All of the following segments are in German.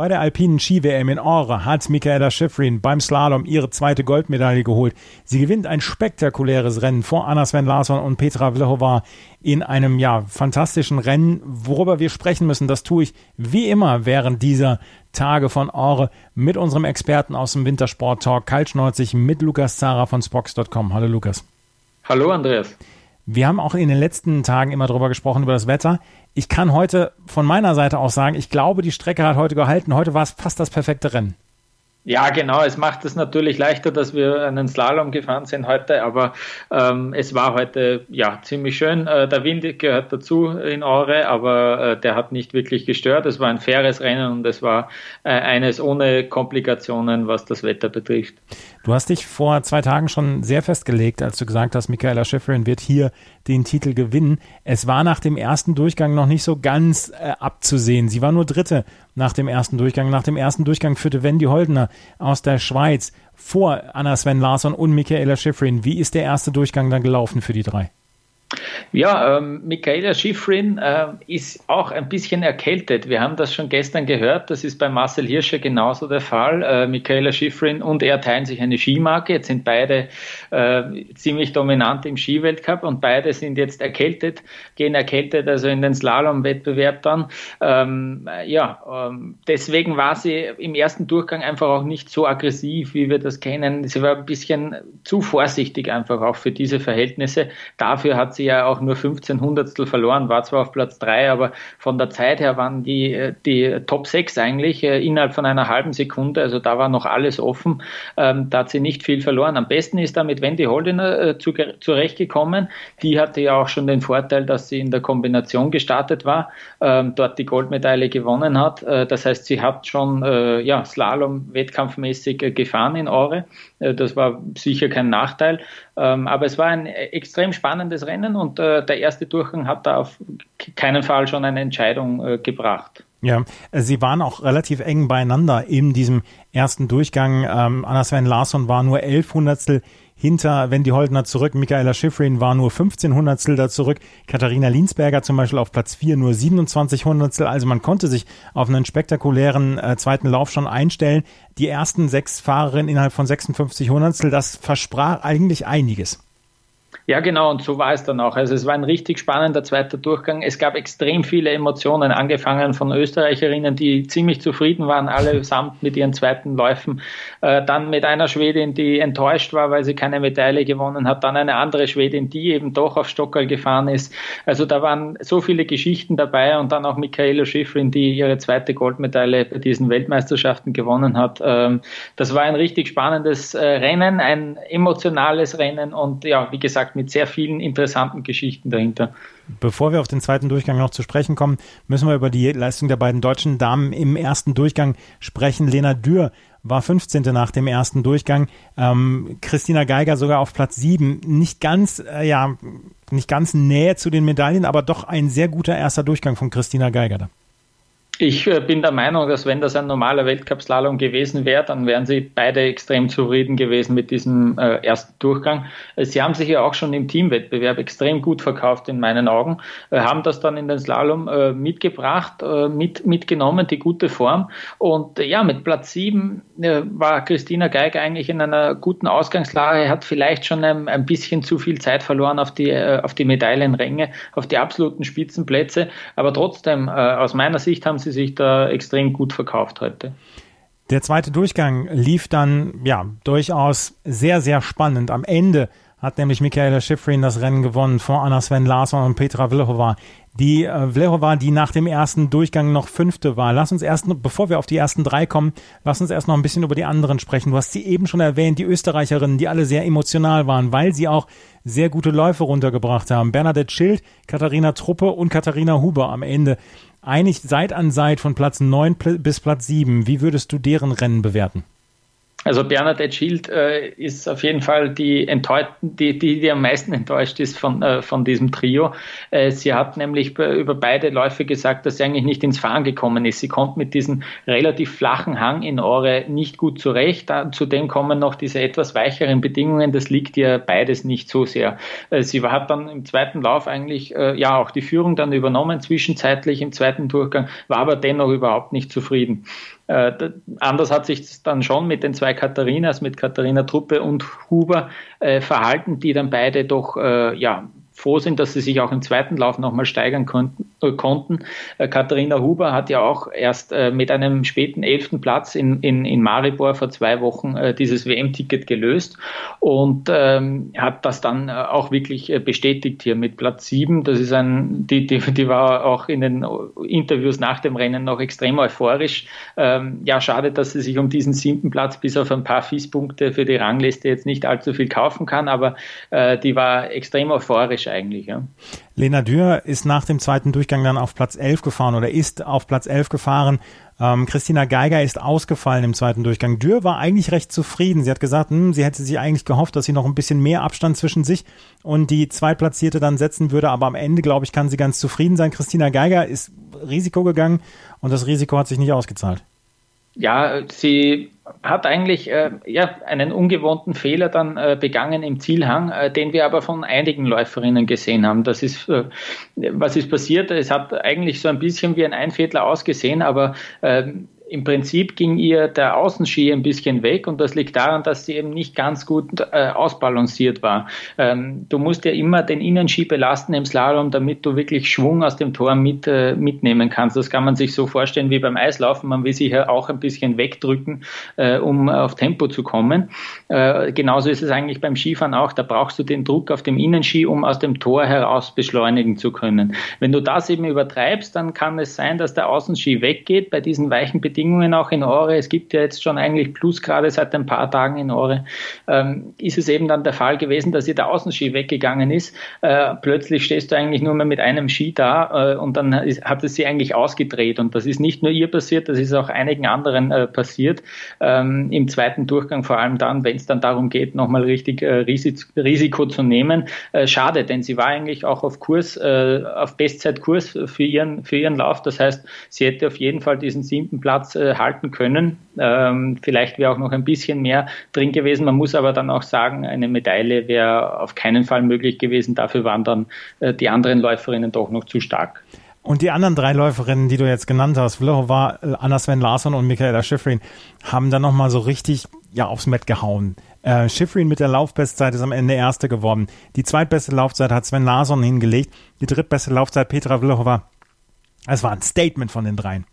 Bei der alpinen Ski-WM in Ore hat Michaela Schifrin beim Slalom ihre zweite Goldmedaille geholt. Sie gewinnt ein spektakuläres Rennen vor Anna Sven Larsson und Petra Vlhova in einem ja fantastischen Rennen, worüber wir sprechen müssen. Das tue ich wie immer während dieser Tage von Ore mit unserem Experten aus dem Wintersport Talk Kaltschneuzig mit Lukas Zara von Spox.com. Hallo Lukas. Hallo Andreas. Wir haben auch in den letzten Tagen immer darüber gesprochen, über das Wetter. Ich kann heute von meiner Seite aus sagen, ich glaube, die Strecke hat heute gehalten. Heute war es fast das perfekte Rennen. Ja, genau. Es macht es natürlich leichter, dass wir einen Slalom gefahren sind heute, aber ähm, es war heute ja ziemlich schön. Äh, der Wind gehört dazu in Aure, aber äh, der hat nicht wirklich gestört. Es war ein faires Rennen und es war äh, eines ohne Komplikationen, was das Wetter betrifft. Du hast dich vor zwei Tagen schon sehr festgelegt, als du gesagt hast, Michaela Schifrin wird hier den Titel gewinnen. Es war nach dem ersten Durchgang noch nicht so ganz äh, abzusehen. Sie war nur Dritte nach dem ersten Durchgang. Nach dem ersten Durchgang führte Wendy Holdener aus der Schweiz vor Anna Sven Larsson und Michaela Schifrin. Wie ist der erste Durchgang dann gelaufen für die drei? Ja, ähm, Michaela Schifrin äh, ist auch ein bisschen erkältet. Wir haben das schon gestern gehört. Das ist bei Marcel Hirscher genauso der Fall. Äh, Michaela Schifrin und er teilen sich eine Skimarke. Jetzt sind beide äh, ziemlich dominant im Skiweltcup und beide sind jetzt erkältet, gehen erkältet also in den Slalom-Wettbewerb dann. Ähm, ja, ähm, deswegen war sie im ersten Durchgang einfach auch nicht so aggressiv, wie wir das kennen. Sie war ein bisschen zu vorsichtig einfach auch für diese Verhältnisse. Dafür hat sie ja auch nur 15 Hundertstel verloren, war zwar auf Platz 3, aber von der Zeit her waren die, die Top 6 eigentlich äh, innerhalb von einer halben Sekunde, also da war noch alles offen, ähm, da hat sie nicht viel verloren. Am besten ist da mit Wendy Holdener äh, zu, zurechtgekommen. Die hatte ja auch schon den Vorteil, dass sie in der Kombination gestartet war, ähm, dort die Goldmedaille gewonnen hat. Äh, das heißt, sie hat schon äh, ja, Slalom wettkampfmäßig äh, gefahren in Ore. Äh, das war sicher kein Nachteil. Ähm, aber es war ein extrem spannendes Rennen und äh, der erste Durchgang hat da auf keinen Fall schon eine Entscheidung äh, gebracht. Ja, sie waren auch relativ eng beieinander in diesem ersten Durchgang. Ähm, Anna Sven Larsson war nur elf Hundertstel hinter Wendy Holdner zurück. Michaela Schifrin war nur 15 Hundertstel da zurück. Katharina Linsberger zum Beispiel auf Platz 4 nur 27 Hundertstel. Also man konnte sich auf einen spektakulären äh, zweiten Lauf schon einstellen. Die ersten sechs Fahrerinnen innerhalb von 56 Hundertstel, das versprach eigentlich einiges. Ja, genau, und so war es dann auch. Also es war ein richtig spannender zweiter Durchgang. Es gab extrem viele Emotionen, angefangen von Österreicherinnen, die ziemlich zufrieden waren, allesamt mit ihren zweiten Läufen. Äh, dann mit einer Schwedin, die enttäuscht war, weil sie keine Medaille gewonnen hat. Dann eine andere Schwedin, die eben doch auf Stockerl gefahren ist. Also da waren so viele Geschichten dabei und dann auch Michaela Schifrin, die ihre zweite Goldmedaille bei diesen Weltmeisterschaften gewonnen hat. Ähm, das war ein richtig spannendes äh, Rennen, ein emotionales Rennen und ja, wie gesagt, mit sehr vielen interessanten Geschichten dahinter. Bevor wir auf den zweiten Durchgang noch zu sprechen kommen, müssen wir über die Leistung der beiden deutschen Damen im ersten Durchgang sprechen. Lena Dürr war 15. nach dem ersten Durchgang. Ähm, Christina Geiger sogar auf Platz 7. Nicht ganz, äh, ja, nicht ganz nähe zu den Medaillen, aber doch ein sehr guter erster Durchgang von Christina Geiger da. Ich äh, bin der Meinung, dass wenn das ein normaler Weltcup-Slalom gewesen wäre, dann wären sie beide extrem zufrieden gewesen mit diesem äh, ersten Durchgang. Äh, sie haben sich ja auch schon im Teamwettbewerb extrem gut verkauft in meinen Augen, äh, haben das dann in den Slalom äh, mitgebracht, äh, mit, mitgenommen, die gute Form. Und ja, mit Platz sieben war Christina Geiger eigentlich in einer guten Ausgangslage, hat vielleicht schon ein, ein bisschen zu viel Zeit verloren auf die, auf die Medaillenränge, auf die absoluten Spitzenplätze. Aber trotzdem, aus meiner Sicht haben sie sie sich da extrem gut verkauft heute. Der zweite Durchgang lief dann ja durchaus sehr, sehr spannend. Am Ende hat nämlich Michaela Schifrin das Rennen gewonnen vor Anna Sven Larsson und Petra Vlhova. Die äh, Vlhova, die nach dem ersten Durchgang noch fünfte war. Lass uns erst, bevor wir auf die ersten drei kommen, lass uns erst noch ein bisschen über die anderen sprechen. Du hast sie eben schon erwähnt, die Österreicherinnen, die alle sehr emotional waren, weil sie auch sehr gute Läufe runtergebracht haben. Bernadette Schild, Katharina Truppe und Katharina Huber am Ende. Einig Seit an Seit von Platz neun bis Platz sieben. Wie würdest du deren Rennen bewerten? Also Bernadette Schild äh, ist auf jeden Fall die, die, die, die am meisten enttäuscht ist von, äh, von diesem Trio. Äh, sie hat nämlich über beide Läufe gesagt, dass sie eigentlich nicht ins Fahren gekommen ist. Sie kommt mit diesem relativ flachen Hang in Ore nicht gut zurecht. Da, zudem kommen noch diese etwas weicheren Bedingungen. Das liegt ihr beides nicht so sehr. Äh, sie hat dann im zweiten Lauf eigentlich äh, ja auch die Führung dann übernommen, zwischenzeitlich im zweiten Durchgang, war aber dennoch überhaupt nicht zufrieden. Äh, anders hat sich dann schon mit den zwei Katharinas, mit Katharina Truppe und Huber äh, verhalten, die dann beide doch äh, ja froh sind, dass sie sich auch im zweiten Lauf nochmal steigern konnten. Äh, konnten. Äh, Katharina Huber hat ja auch erst äh, mit einem späten elften Platz in, in, in Maribor vor zwei Wochen äh, dieses WM-Ticket gelöst und ähm, hat das dann äh, auch wirklich äh, bestätigt hier mit Platz sieben. Das ist ein, die, die, die war auch in den Interviews nach dem Rennen noch extrem euphorisch. Ähm, ja, schade, dass sie sich um diesen siebten Platz bis auf ein paar Fies-Punkte für die Rangliste jetzt nicht allzu viel kaufen kann, aber die war extrem euphorisch eigentlich. Ja. Lena Dürr ist nach dem zweiten Durchgang dann auf Platz 11 gefahren oder ist auf Platz 11 gefahren. Ähm, Christina Geiger ist ausgefallen im zweiten Durchgang. Dürr war eigentlich recht zufrieden. Sie hat gesagt, hm, sie hätte sich eigentlich gehofft, dass sie noch ein bisschen mehr Abstand zwischen sich und die Zweitplatzierte dann setzen würde. Aber am Ende, glaube ich, kann sie ganz zufrieden sein. Christina Geiger ist Risiko gegangen und das Risiko hat sich nicht ausgezahlt. Ja, sie hat eigentlich äh, ja, einen ungewohnten Fehler dann äh, begangen im Zielhang, äh, den wir aber von einigen Läuferinnen gesehen haben. Das ist, äh, was ist passiert? Es hat eigentlich so ein bisschen wie ein Einviertler ausgesehen, aber ähm, im Prinzip ging ihr der Außenski ein bisschen weg und das liegt daran, dass sie eben nicht ganz gut äh, ausbalanciert war. Ähm, du musst ja immer den Innenski belasten im Slalom, damit du wirklich Schwung aus dem Tor mit, äh, mitnehmen kannst. Das kann man sich so vorstellen wie beim Eislaufen. Man will sich ja auch ein bisschen wegdrücken, äh, um auf Tempo zu kommen. Äh, genauso ist es eigentlich beim Skifahren auch. Da brauchst du den Druck auf dem Innenski, um aus dem Tor heraus beschleunigen zu können. Wenn du das eben übertreibst, dann kann es sein, dass der Außenski weggeht bei diesen weichen Bedingungen Bedingungen auch in Ore, es gibt ja jetzt schon eigentlich Plusgrade seit ein paar Tagen in Ore, ähm, ist es eben dann der Fall gewesen, dass ihr der Außenski weggegangen ist. Äh, plötzlich stehst du eigentlich nur mehr mit einem Ski da äh, und dann ist, hat es sie eigentlich ausgedreht. Und das ist nicht nur ihr passiert, das ist auch einigen anderen äh, passiert. Ähm, Im zweiten Durchgang, vor allem dann, wenn es dann darum geht, nochmal richtig äh, Risiko zu nehmen. Äh, schade, denn sie war eigentlich auch auf Kurs, äh, auf Bestzeitkurs für ihren, für ihren Lauf. Das heißt, sie hätte auf jeden Fall diesen siebten Platz Äh, halten können. Ähm, vielleicht wäre auch noch ein bisschen mehr drin gewesen. Man muss aber dann auch sagen, eine Medaille wäre auf keinen Fall möglich gewesen. Dafür waren dann äh, die anderen Läuferinnen doch noch zu stark. Und die anderen drei Läuferinnen, die du jetzt genannt hast, Vlhova, Anna Sven Larsson und Michaela Schifrin, haben dann nochmal so richtig ja, aufs Met gehauen. Äh, Schifrin mit der Laufbestzeit ist am Ende Erste geworden. Die zweitbeste Laufzeit hat Sven Larsson hingelegt. Die drittbeste Laufzeit Petra Vlhova. Es war ein Statement von den dreien.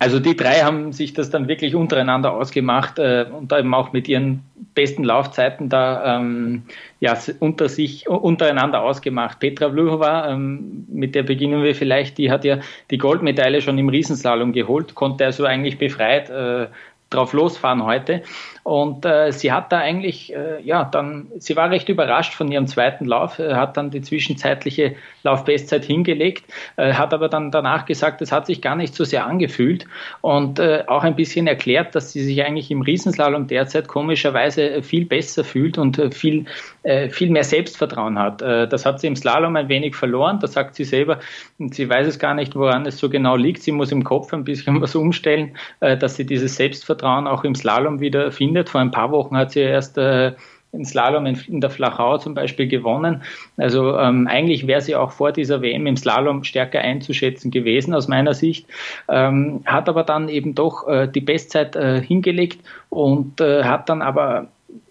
Also die drei haben sich das dann wirklich untereinander ausgemacht äh, und eben auch mit ihren besten Laufzeiten da ähm, ja, unter sich, untereinander ausgemacht. Petra Vlhova, ähm, mit der beginnen wir vielleicht, die hat ja die Goldmedaille schon im Riesenslalom geholt, konnte also eigentlich befreit äh, drauf losfahren heute. Und äh, sie hat da eigentlich, äh, ja, dann, sie war recht überrascht von ihrem zweiten Lauf, äh, hat dann die zwischenzeitliche Laufbestzeit hingelegt, äh, hat aber dann danach gesagt, es hat sich gar nicht so sehr angefühlt und äh, auch ein bisschen erklärt, dass sie sich eigentlich im Riesenslalom derzeit komischerweise viel besser fühlt und äh, viel, äh, viel mehr Selbstvertrauen hat. Äh, das hat sie im Slalom ein wenig verloren, das sagt sie selber. Und sie weiß es gar nicht, woran es so genau liegt. Sie muss im Kopf ein bisschen was umstellen, äh, dass sie dieses Selbstvertrauen auch im Slalom wieder findet findet. Vor ein paar Wochen hat sie erst äh, in Slalom in, in, der Flachau zum Beispiel gewonnen. Also ähm, eigentlich wäre sie auch vor dieser WM im Slalom stärker einzuschätzen gewesen aus meiner Sicht, ähm, hat aber dann eben doch äh, die Bestzeit äh, hingelegt und äh, hat dann aber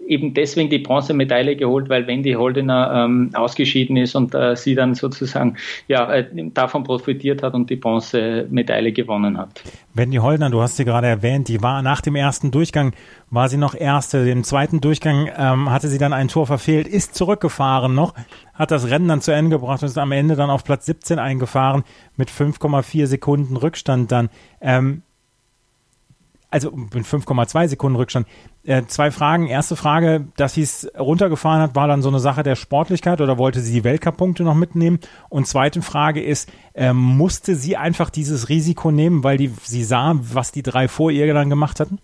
eben deswegen die Bronzemedaille geholt, weil Wendy Holdener ähm, ausgeschieden ist und äh, sie dann sozusagen ja, äh, davon profitiert hat und die Bronzemedaille gewonnen hat. Wendy Holdener, du hast sie gerade erwähnt, die war nach dem ersten Durchgang, war sie noch Erste. Im zweiten Durchgang ähm, hatte sie dann ein Tor verfehlt, ist zurückgefahren noch, hat das Rennen dann zu Ende gebracht und ist am Ende dann auf Platz 17 eingefahren mit 5,4 Sekunden Rückstand dann. Ähm, also mit 5,2 Sekunden Rückstand. Äh, zwei Fragen. Erste Frage, dass sie es runtergefahren hat, war dann so eine Sache der Sportlichkeit oder wollte sie die Weltcup-Punkte noch mitnehmen? Und zweite Frage ist, äh, musste sie einfach dieses Risiko nehmen, weil die, sie sah, was die drei vor ihr dann gemacht hatten?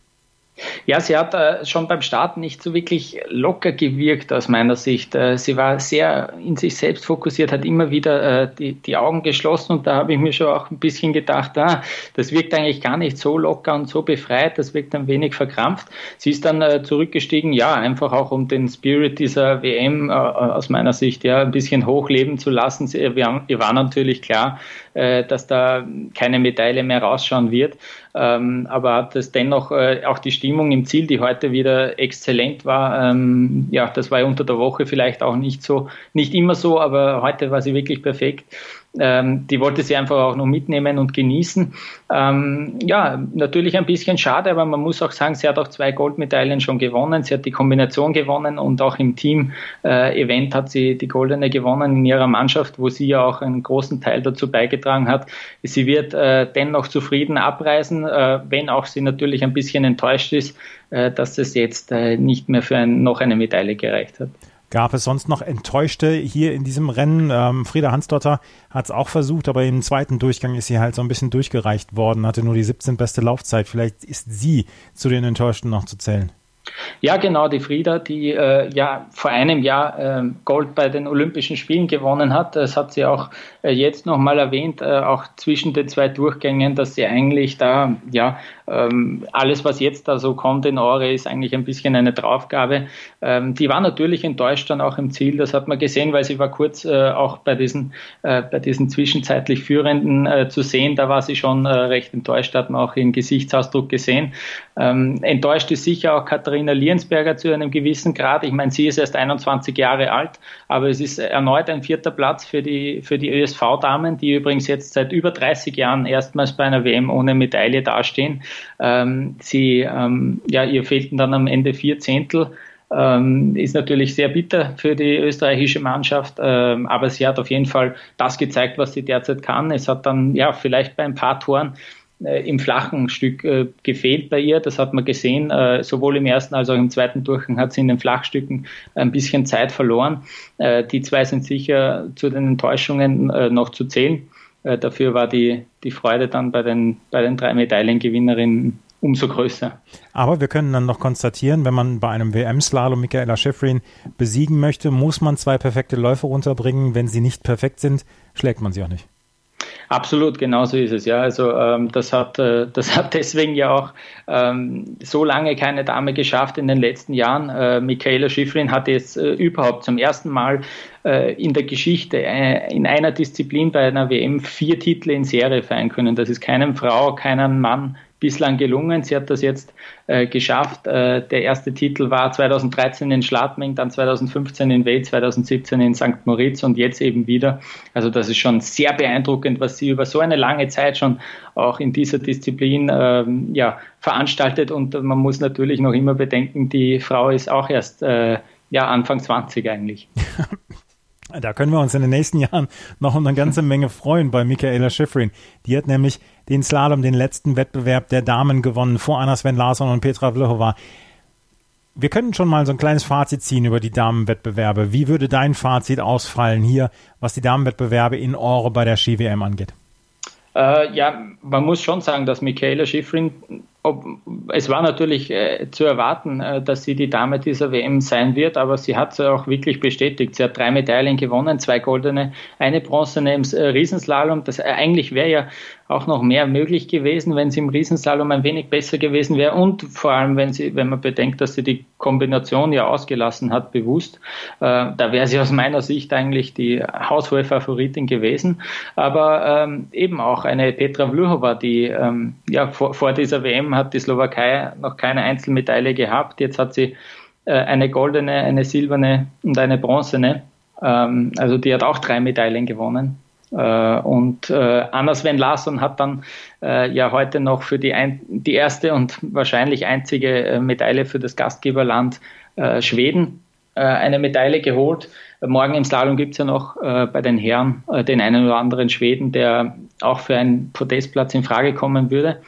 Ja, sie hat äh, schon beim Start nicht so wirklich locker gewirkt aus meiner Sicht. Äh, sie war sehr in sich selbst fokussiert, hat immer wieder äh, die, die Augen geschlossen und da habe ich mir schon auch ein bisschen gedacht, ah, das wirkt eigentlich gar nicht so locker und so befreit, das wirkt ein wenig verkrampft. Sie ist dann äh, zurückgestiegen, ja, einfach auch um den Spirit dieser WM äh, aus meiner Sicht ja ein bisschen hochleben zu lassen. Sie, wir, ihr war natürlich klar, äh, dass da keine Medaille mehr rausschauen wird. Ähm, aber hat es dennoch äh, auch die Stimmung im Ziel, die heute wieder exzellent war. Ähm, ja, das war ja unter der Woche vielleicht auch nicht so, nicht immer so, aber heute war sie wirklich perfekt. Ähm, die wollte sie einfach auch noch mitnehmen und genießen. Ähm, ja, natürlich ein bisschen schade, aber man muss auch sagen, sie hat auch zwei Goldmedaillen schon gewonnen. Sie hat die Kombination gewonnen und auch im Team-Event äh, hat sie die goldene gewonnen in ihrer Mannschaft, wo sie ja auch einen großen Teil dazu beigetragen hat. Sie wird äh, dennoch zufrieden abreisen, äh, wenn auch sie natürlich ein bisschen enttäuscht ist, äh, dass es jetzt äh, nicht mehr für ein, noch eine Medaille gereicht hat. Gab es sonst noch Enttäuschte hier in diesem Rennen? Ähm, Frieda Hansdotter hat es auch versucht, aber im zweiten Durchgang ist sie halt so ein bisschen durchgereicht worden, hatte nur die 17 beste Laufzeit. Vielleicht ist sie zu den Enttäuschten noch zu zählen. Ja, genau, die Frieda, die äh, ja vor einem Jahr äh, Gold bei den Olympischen Spielen gewonnen hat. Das hat sie auch äh, jetzt nochmal erwähnt, äh, auch zwischen den zwei Durchgängen, dass sie eigentlich da, ja, ähm, alles, was jetzt da so kommt in Ore, ist eigentlich ein bisschen eine Draufgabe. Ähm, die war natürlich enttäuscht dann auch im Ziel, das hat man gesehen, weil sie war kurz äh, auch bei diesen, äh, bei diesen zwischenzeitlich Führenden äh, zu sehen. Da war sie schon äh, recht enttäuscht, hat man auch ihren Gesichtsausdruck gesehen. Ähm, enttäuscht ist sicher auch Katharina Liensberger zu einem gewissen Grad. Ich meine, sie ist erst 21 Jahre alt, aber es ist erneut ein vierter Platz für die, für die ÖSV-Damen, die übrigens jetzt seit über 30 Jahren erstmals bei einer WM ohne Medaille dastehen. Ähm, sie, ähm, ja, ihr fehlten dann am Ende vier Zehntel. Ähm, ist natürlich sehr bitter für die österreichische Mannschaft, ähm, aber sie hat auf jeden Fall das gezeigt, was sie derzeit kann. Es hat dann ja vielleicht bei ein paar Toren äh, im flachen Stück äh, gefehlt bei ihr. Das hat man gesehen. Äh, sowohl im ersten als auch im zweiten Durchgang hat sie in den Flachstücken ein bisschen Zeit verloren. Äh, die zwei sind sicher zu den Enttäuschungen äh, noch zu zählen. Äh, dafür war die, die Freude dann bei den, bei den drei Medaillengewinnerinnen umso größer. Aber wir können dann noch konstatieren, wenn man bei einem WM-Slalom Michaela Schifrin besiegen möchte, muss man zwei perfekte Läufe runterbringen. Wenn sie nicht perfekt sind, schlägt man sie auch nicht. Absolut, genau so ist es. Ja, also ähm, das hat äh, das hat deswegen ja auch ähm, so lange keine Dame geschafft in den letzten Jahren. Äh, Michaela Schifrin hat jetzt äh, überhaupt zum ersten Mal äh, in der Geschichte äh, in einer Disziplin bei einer WM vier Titel in Serie feiern können. Das ist keinem Frau, keinem Mann bislang gelungen. Sie hat das jetzt äh, geschafft. Äh, der erste Titel war 2013 in Schladming, dann 2015 in Wales, 2017 in St. Moritz und jetzt eben wieder. Also das ist schon sehr beeindruckend, was sie über so eine lange Zeit schon auch in dieser Disziplin ähm, ja, veranstaltet. Und man muss natürlich noch immer bedenken, die Frau ist auch erst äh, ja, Anfang 20 eigentlich. Da können wir uns in den nächsten Jahren noch eine ganze Menge freuen bei Michaela Schifrin. Die hat nämlich den Slalom, den letzten Wettbewerb der Damen gewonnen vor Anna Sven Larsson und Petra Vlhova. Wir können schon mal so ein kleines Fazit ziehen über die Damenwettbewerbe. Wie würde dein Fazit ausfallen hier, was die Damenwettbewerbe in Ore bei der Ski-WM angeht? Äh, ja, man muss schon sagen, dass Michaela Schifrin ob, es war natürlich äh, zu erwarten, äh, dass sie die Dame dieser WM sein wird, aber sie hat es auch wirklich bestätigt. Sie hat drei Medaillen gewonnen, zwei goldene, eine bronzene im äh, Riesenslalom. Das äh, eigentlich wäre ja auch noch mehr möglich gewesen, wenn sie im Riesenslalom ein wenig besser gewesen wäre und vor allem, wenn sie, wenn man bedenkt, dass sie die Kombination ja ausgelassen hat, bewusst, äh, da wäre sie aus meiner Sicht eigentlich die haushohe Favoritin gewesen. Aber ähm, eben auch eine Petra Vlhova, die ähm, ja vor, vor dieser WM hat die Slowakei noch keine Einzelmedaille gehabt. Jetzt hat sie äh, eine goldene, eine silberne und eine bronzene. Ähm, also die hat auch drei Medaillen gewonnen. Äh, und äh, Anna Sven Larsson hat dann äh, ja heute noch für die, ein, die erste und wahrscheinlich einzige äh, Medaille für das Gastgeberland äh, Schweden äh, eine Medaille geholt. Morgen im Slalom gibt es ja noch bei den Herren den einen oder anderen Schweden, der auch für einen Podestplatz in Frage kommen würde.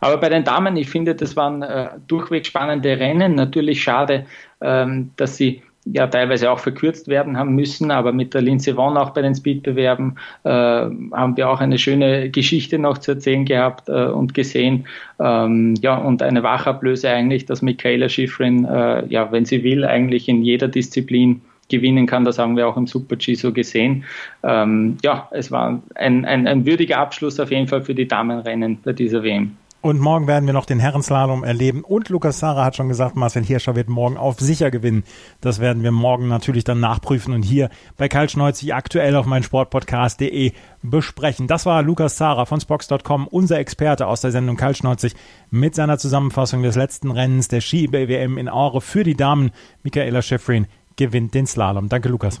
Aber bei den Damen, ich finde, das waren durchweg spannende Rennen. Natürlich schade, ähm, dass sie ja teilweise auch verkürzt werden haben müssen, aber mit der Lindsey Vonn auch bei den Speedbewerben äh, haben wir auch eine schöne Geschichte noch zu erzählen gehabt äh, und gesehen. Ähm, ja, und eine Wachablöse eigentlich, dass Michaela Schifrin, äh, ja, wenn sie will, eigentlich in jeder Disziplin gewinnen kann. Das haben wir auch im Super-G so gesehen. Ähm, ja, es war ein, ein, ein würdiger Abschluss auf jeden Fall für die Damenrennen bei dieser WM. Und morgen werden wir noch den Herrenslalom erleben. Und Lukas Sarah hat schon gesagt, Marcel Hirscher wird morgen auf sicher gewinnen. Das werden wir morgen natürlich dann nachprüfen und hier bei Karl Schneuzig aktuell auf meinsportpodcast.de besprechen. Das war Lukas Sarah von Spox.com, unser Experte aus der Sendung Karl Schneuzig mit seiner Zusammenfassung des letzten Rennens der Ski-WM in Aure für die Damen. Michaela Schifrin gewinnt den Slalom. Danke, Lukas.